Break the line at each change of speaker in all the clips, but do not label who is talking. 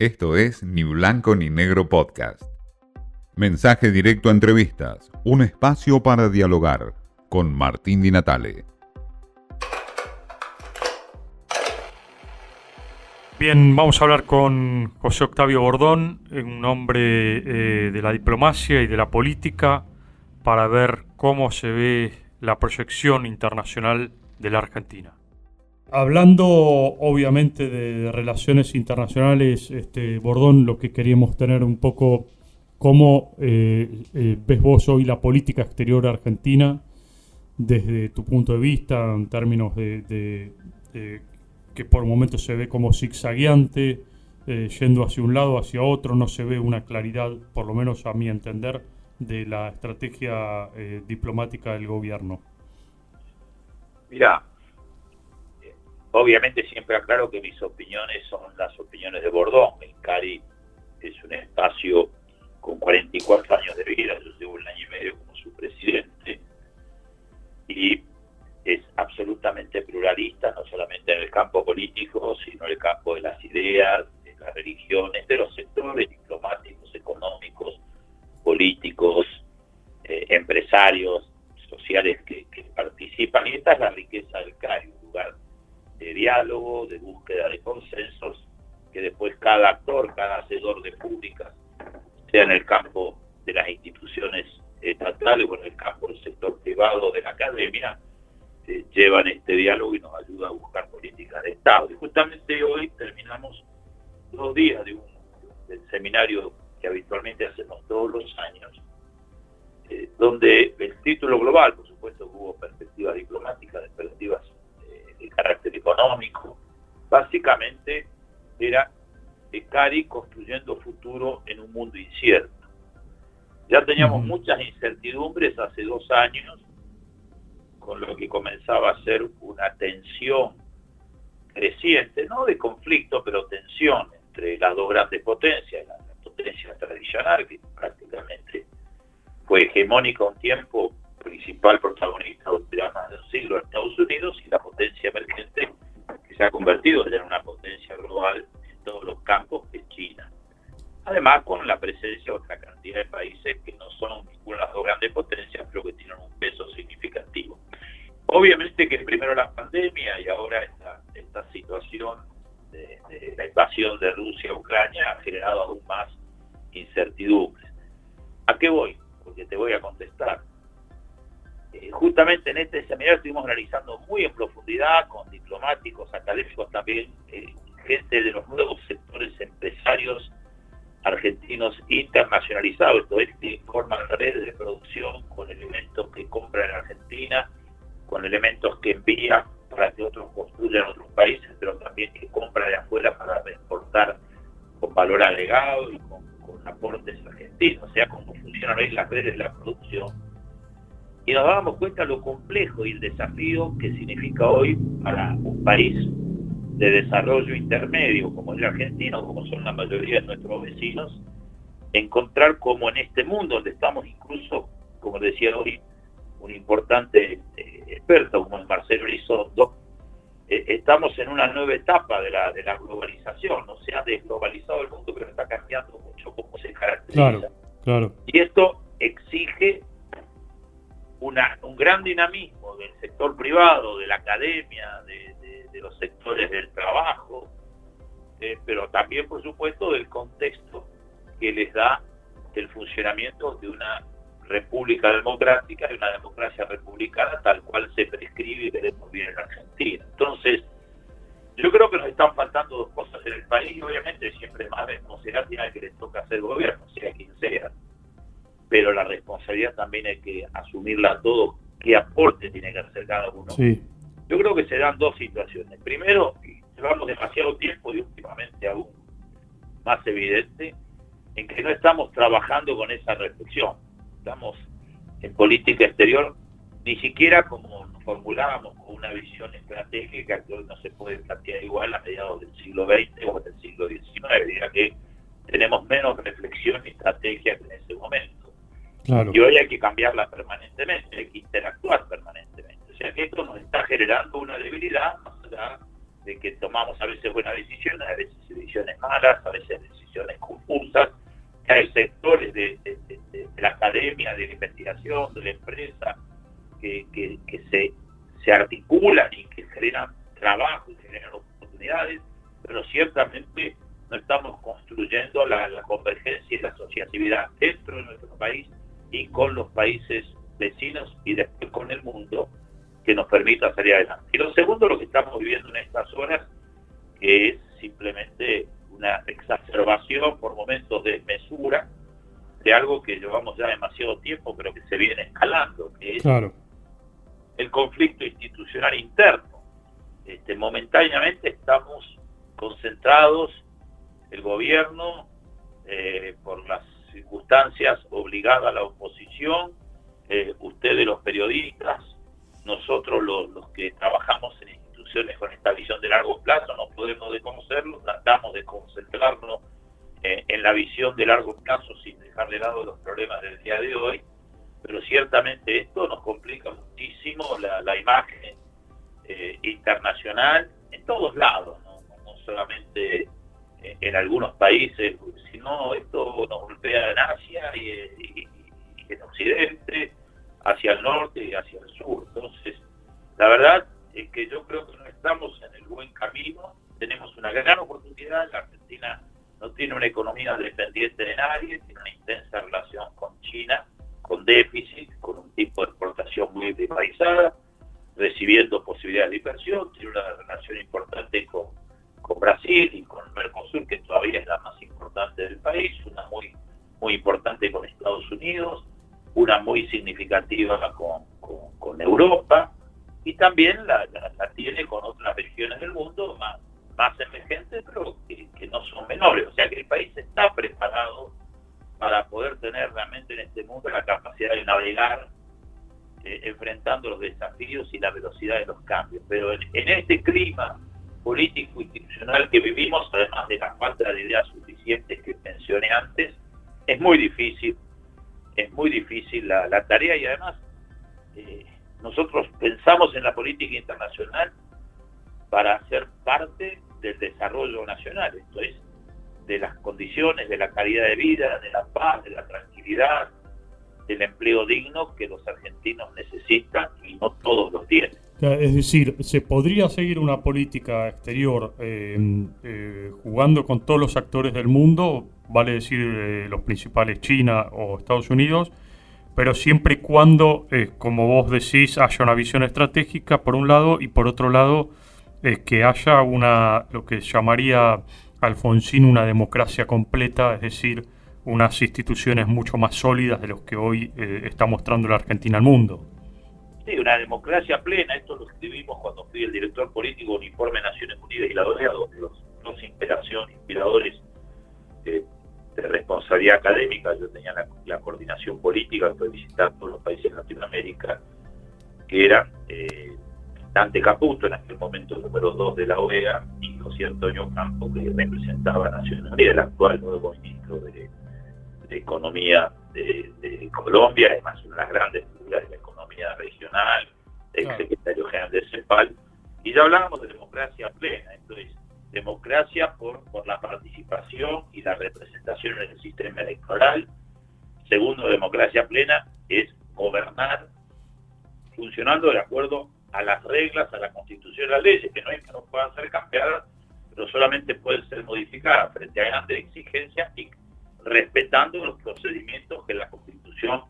Esto es Ni Blanco ni Negro Podcast. Mensaje directo a entrevistas, un espacio para dialogar con Martín Di Natale.
Bien, vamos a hablar con José Octavio Bordón, un hombre eh, de la diplomacia y de la política, para ver cómo se ve la proyección internacional de la Argentina. Hablando obviamente de relaciones internacionales, este, Bordón, lo que queríamos tener un poco, cómo eh, eh, ves vos hoy la política exterior argentina desde tu punto de vista, en términos de, que por momentos se ve como zigzagueante, eh, yendo hacia un lado, hacia otro, no se ve una claridad, por lo menos a mi entender, de la estrategia diplomática del gobierno.
Mira, Obviamente siempre aclaro que mis opiniones son las opiniones de Bordón. El CARI es un espacio con 44 años de vida, yo llevo un año y medio como su presidente, y es absolutamente pluralista, no solamente en el campo político, sino en el campo de las ideas, de las religiones, de los sectores diplomáticos, económicos, políticos, eh, empresarios, sociales que, que participan. Y esta es la riqueza del lugar de diálogo, de búsqueda de consensos, que después cada actor, cada hacedor de públicas, sea en el campo de las instituciones estatales o en el campo del sector privado de la academia, eh, llevan este diálogo y nos ayuda a buscar políticas de Estado. Y justamente hoy terminamos dos días de un del seminario que habitualmente hacemos todos los años, eh, donde el título global, por supuesto, hubo perspectivas diplomáticas, perspectivas carácter económico. Básicamente era Cari construyendo futuro en un mundo incierto. Ya teníamos muchas incertidumbres hace dos años, con lo que comenzaba a ser una tensión creciente, no de conflicto, pero tensión entre las dos grandes potencias, la, potencia tradicional, que prácticamente fue hegemónica un tiempo, principal protagonista durante más de un siglo en Estados Unidos, y la potencia emergente que se ha convertido en una potencia global en todos los campos, que es China. Además, con la presencia de otra cantidad de países que no son ninguna de las dos grandes potencias, pero que tienen un peso significativo. Obviamente que primero la pandemia y ahora esta, esta situación de, de la invasión de Rusia a Ucrania ha generado eh, gente de los nuevos sectores empresarios argentinos internacionalizados, esto es, que forman redes de producción con elementos que compran en Argentina, con elementos que envían para que otros construyan otros países, pero también que compran de afuera para exportar con valor agregado y con, aportes argentinos, o sea, cómo funcionan hoy las redes de la producción. Y nos dábamos cuenta lo complejo y el desafío que significa hoy para un país de desarrollo intermedio como el argentino, como son la mayoría de nuestros vecinos, encontrar como en este mundo donde estamos incluso, como decía hoy, un importante eh, experto como es Marcelo Elizondo, eh, estamos en una nueva etapa de la, de la globalización, no se ha desglobalizado el mundo, pero está cambiando mucho cómo se caracteriza.
Claro, claro.
Y esto exige una, un gran dinamismo del sector privado, de la academia, sectores del trabajo, eh, pero también, por supuesto, del contexto que les da el funcionamiento de una república democrática, de una democracia republicana tal cual se prescribe y queremos bien en Argentina. Entonces, yo creo que nos están faltando dos cosas en el país y obviamente siempre más responsabilidad tiene que les toca hacer gobierno, sea quien sea pero la responsabilidad también hay que asumirla a todos, qué aporte tiene que hacer cada uno. Yo creo que se dan dos situaciones. Primero, llevamos demasiado tiempo y últimamente aún más evidente, en que no estamos trabajando con esa reflexión. Estamos en política exterior ni siquiera como nos formulábamos con una visión estratégica que hoy no se puede plantear igual a mediados del siglo XX o del siglo XIX. Diría que tenemos menos reflexión y estrategia que en ese momento. Y hoy hay que cambiarla permanentemente, hay que interactuar permanentemente. Esto nos está generando una debilidad, más allá de que tomamos a veces buenas decisiones, a veces decisiones malas, a veces que hay sectores de, la academia, de la investigación, de la empresa, que, se, se articulan y que generan trabajo y generan oportunidades, pero ciertamente no estamos construyendo la, la convergencia y la asociatividad dentro de nuestro país y con los países vecinos y después con el mundo que nos permita salir adelante. Y lo segundo, lo que estamos viviendo en estas horas, que es simplemente una exacerbación por momentos de mesura de algo que llevamos ya demasiado tiempo, pero que se viene escalando, que es el conflicto institucional interno. Este, momentáneamente estamos concentrados, el gobierno, eh, por las circunstancias obligada a la oposición, eh, ustedes los periodistas, nosotros los, que trabajamos en con esta visión de largo plazo, no podemos desconocerlo, tratamos de concentrarnos eh, en la visión de largo plazo sin dejar de lado los problemas del día de hoy, pero ciertamente esto nos complica muchísimo la, imagen eh, internacional en todos lados, no, solamente en, algunos países, sino esto nos golpea en Asia y, y en Occidente, hacia el norte y hacia recibiendo posibilidades de inversión, tiene una relación importante con, con Brasil y con Mercosur, que todavía es la más importante del país, una muy, muy importante con Estados Unidos, una muy significativa con, con Europa, y también la, tiene con otras regiones del mundo más, más emergentes, pero que, no son menores. O sea que el país está preparado para poder tener realmente en este mundo la capacidad de navegar eh, enfrentando los desafíos y la velocidad de los cambios. Pero en, este clima político institucional que vivimos, además de la falta de ideas suficientes que mencioné antes, es muy difícil, es muy difícil la, tarea y además eh, nosotros pensamos en la política internacional para ser parte del desarrollo nacional, esto es, de las condiciones, de la calidad de vida, de la paz, de la tranquilidad, del empleo digno que los argentinos necesitan y no todos lo tienen.
Es decir, ¿se podría seguir una política exterior eh, eh, jugando con todos los actores del mundo, vale decir eh, los principales China o Estados Unidos, pero siempre y cuando, eh, como vos decís, haya una visión estratégica por un lado y por otro lado eh, que haya una, lo que llamaría Alfonsín una democracia completa, es decir, unas instituciones mucho más sólidas de los que hoy eh, está mostrando la Argentina al mundo.
Sí, una democracia plena, esto lo escribimos cuando fui el director político de Informe Naciones Unidas y la OEA, los dos inspiración, inspiradores de responsabilidad académica, yo tenía la, coordinación política, visitar todos los países de Latinoamérica, que eran eh, Dante Caputo, en aquel momento número dos de la OEA, y José Antonio Campo, que representaba a Naciones Unidas, el actual nuevo ministro de, Economía de, Colombia, además una de las grandes figuras de la economía regional, ex secretario general de CEPAL, y ya hablábamos de democracia plena, entonces democracia por, por la participación y la representación en el sistema electoral. Segundo, democracia plena es gobernar funcionando de acuerdo a las reglas, a la constitución y a las leyes, que no es que no puedan ser cambiadas, pero solamente pueden ser modificadas frente a grandes exigencias y respetando los procedimientos que la constitución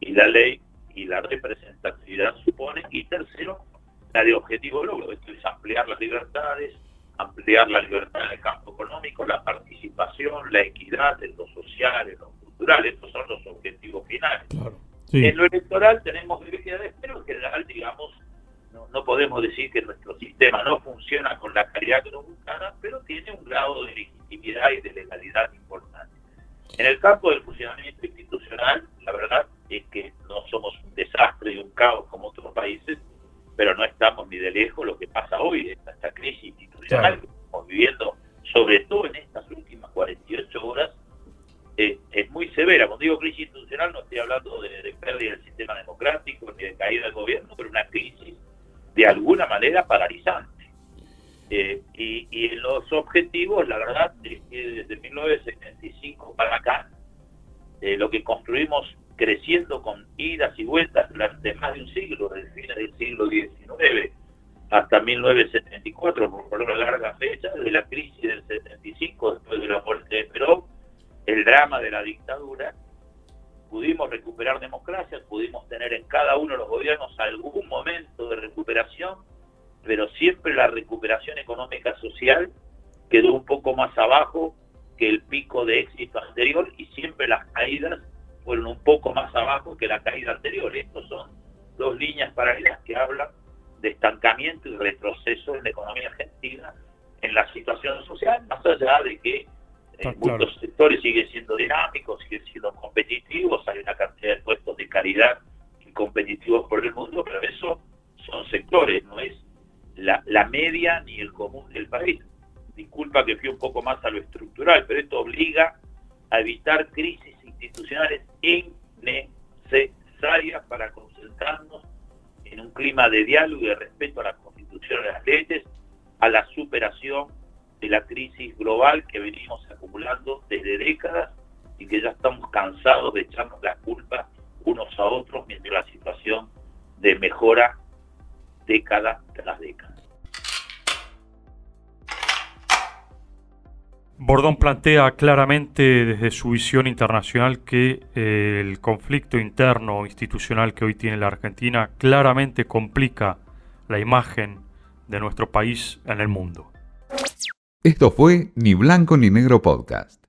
y la ley y la representatividad suponen. Y tercero, la de objetivo logro, esto es ampliar las libertades, ampliar la libertad en el campo económico, la participación, la equidad en lo social, en lo cultural, estos son los objetivos finales. En lo electoral tenemos debilidades, pero en general, digamos, no, podemos decir que nuestro sistema no funciona con la calidad que nos buscara, pero tiene un grado de legitimidad y de legalidad. En el campo del funcionamiento institucional, la verdad es que no somos un desastre y un caos como otros países, pero no estamos ni de lejos lo que pasa hoy, esta, esta crisis institucional que estamos viviendo, sobre todo en estas últimas 48 horas, eh, es muy severa. Cuando digo crisis institucional no estoy hablando de, pérdida del sistema democrático ni de caída del gobierno, pero una crisis de alguna manera desde 1975 para acá eh, lo que construimos creciendo con idas y vueltas durante más de un siglo, desde fines del siglo XIX hasta 1974, por una larga fecha, de la crisis del 75, después de la muerte de Perón, el drama de la dictadura, pudimos recuperar democracia, pudimos tener en cada uno de los gobiernos algún momento de recuperación, pero siempre la recuperación económica social quedó un poco más abajo que el pico de éxito anterior y siempre las caídas fueron un poco más abajo que la caída anterior. Estos son dos líneas paralelas que hablan de estancamiento y retroceso en la economía argentina en la situación social, más allá de que en muchos sectores siguen siendo dinámicos, siguen siendo competitivos, hay una cantidad de puestos de calidad y competitivos por el mundo, pero eso son sectores, no es la, la media ni el común del país. Disculpa que fui un poco más a lo estructural, pero esto obliga a evitar crisis institucionales innecesarias para concentrarnos en un clima de diálogo y de respeto a la Constitución a las leyes, a la superación de la crisis global que venimos acumulando desde décadas y que ya estamos cansados de echarnos la culpa unos a otros mientras la situación de mejora década tras década.
Bordón plantea claramente desde su visión internacional que eh, el conflicto interno institucional que hoy tiene la Argentina claramente complica la imagen de nuestro país en el mundo.
Esto fue Ni Blanco ni Negro Podcast.